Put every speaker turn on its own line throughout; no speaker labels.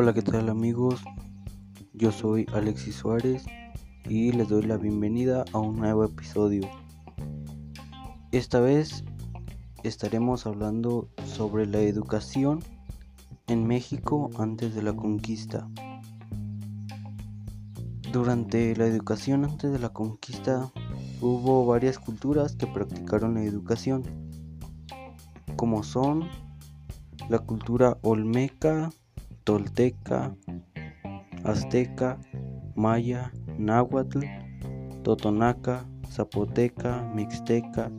Hola, ¿qué tal amigos? Yo soy Alexis Suárez y les doy la bienvenida a un nuevo episodio. Esta vez estaremos hablando sobre la educación en México antes de la conquista. Durante la educación antes de la conquista hubo varias culturas que practicaron la educación, como son la cultura olmeca, tolteca, azteca, maya, náhuatl, totonaca, zapoteca, mixteca,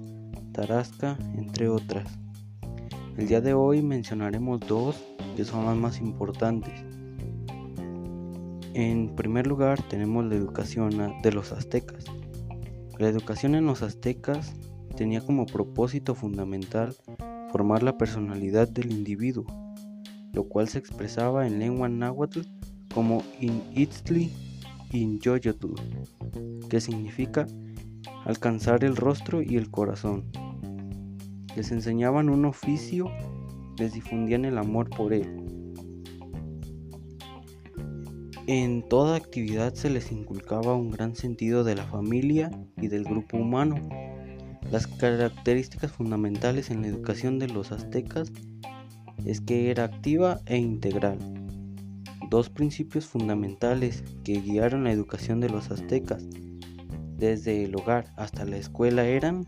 tarasca, entre otras. El día de hoy mencionaremos dos que son las más importantes. En primer lugar tenemos la educación de los aztecas. La educación en los aztecas tenía como propósito fundamental formar la personalidad del individuo, lo cual se expresaba en lengua náhuatl como in Itztli in Yoyotl, que significa alcanzar el rostro y el corazón. Les enseñaban un oficio, les difundían el amor por él. En toda actividad se les inculcaba un gran sentido de la familia y del grupo humano. Las características fundamentales en la educación de los aztecas es que era activa e integral. Dos principios fundamentales que guiaron la educación de los aztecas desde el hogar hasta la escuela eran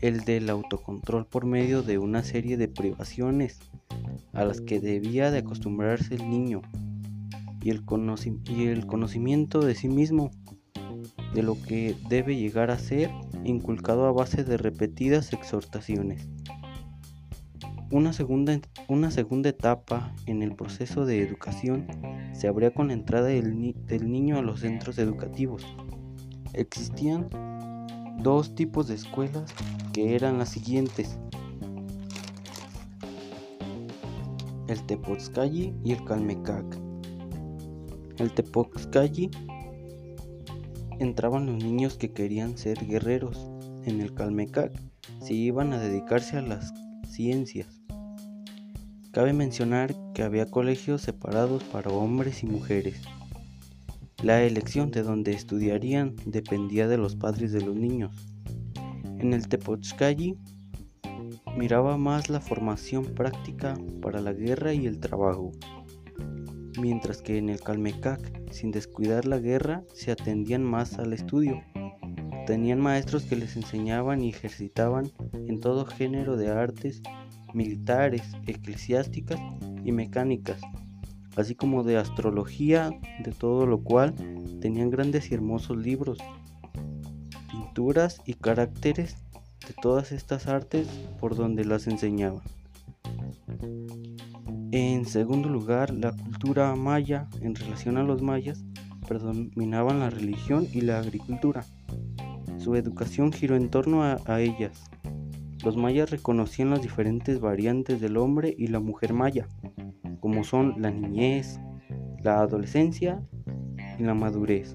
el del autocontrol por medio de una serie de privaciones a las que debía de acostumbrarse el niño y el, y el conocimiento de sí mismo, de lo que debe llegar a ser, inculcado a base de repetidas exhortaciones. Una segunda, una segunda etapa en el proceso de educación se abría con la entrada del, del niño a los centros educativos. Existían dos tipos de escuelas que eran las siguientes. El Tepozcalli y el Calmecac. El Tepozcalli entraban los niños que querían ser guerreros. En el Calmecac se iban a dedicarse a las ciencias. Cabe mencionar que había colegios separados para hombres y mujeres. La elección de donde estudiarían dependía de los padres de los niños. En el Tepochcalli miraba más la formación práctica para la guerra y el trabajo, mientras que en el Calmecac, sin descuidar la guerra, se atendían más al estudio. Tenían maestros que les enseñaban y ejercitaban en todo género de artes militares, eclesiásticas y mecánicas, así como de astrología, de todo lo cual tenían grandes y hermosos libros, pinturas y caracteres de todas estas artes por donde las enseñaban. En segundo lugar, la cultura maya en relación a los mayas predominaban la religión y la agricultura. Su educación giró en torno a, a ellas, los mayas reconocían las diferentes variantes del hombre y la mujer maya, como son la niñez, la adolescencia y la madurez.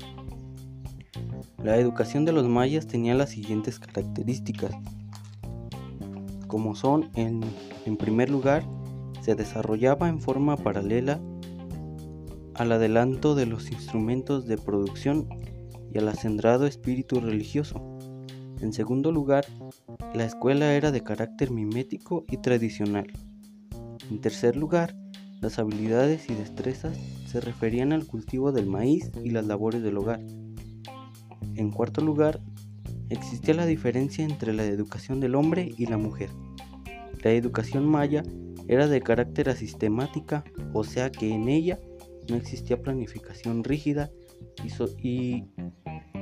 La educación de los mayas tenía las siguientes características, como son, en, primer lugar, se desarrollaba en forma paralela al adelanto de los instrumentos de producción y al acendrado espíritu religioso. En segundo lugar, la escuela era de carácter mimético y tradicional. En tercer lugar, las habilidades y destrezas se referían al cultivo del maíz y las labores del hogar. En cuarto lugar, existía la diferencia entre la educación del hombre y la mujer. La educación maya era de carácter asistemática, o sea que en ella no existía planificación rígida y, y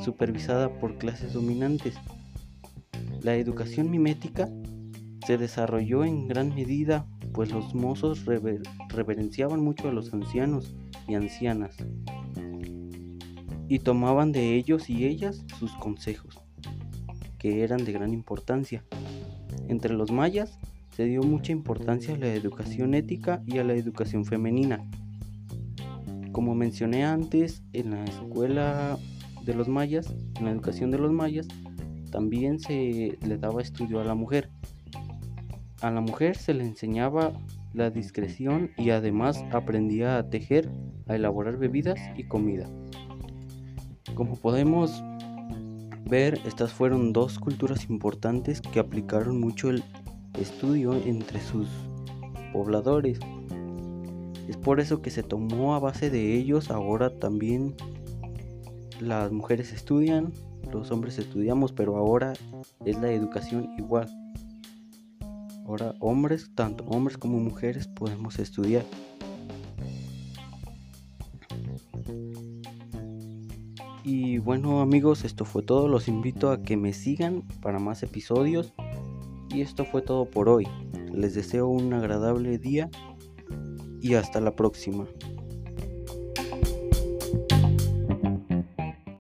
supervisada por clases dominantes. La educación mimética se desarrolló en gran medida pues los mozos reverenciaban mucho a los ancianos y ancianas y tomaban de ellos y ellas sus consejos, que eran de gran importancia. Entre los mayas se dio mucha importancia a la educación ética y a la educación femenina. Como mencioné antes, en la escuela de los mayas, en la educación de los mayas, también se le daba estudio a la mujer. A la mujer se le enseñaba la discreción y además aprendía a tejer, a elaborar bebidas y comida. Como podemos ver, estas fueron dos culturas importantes que aplicaron mucho el estudio entre sus pobladores. Es por eso que se tomó a base de ellos ahora también las mujeres estudian, los hombres estudiamos, pero ahora es la educación igual. Ahora hombres, tanto hombres como mujeres podemos estudiar. Y bueno amigos, esto fue todo. Los invito a que me sigan para más episodios. Y esto fue todo por hoy. Les deseo un agradable día y hasta la próxima.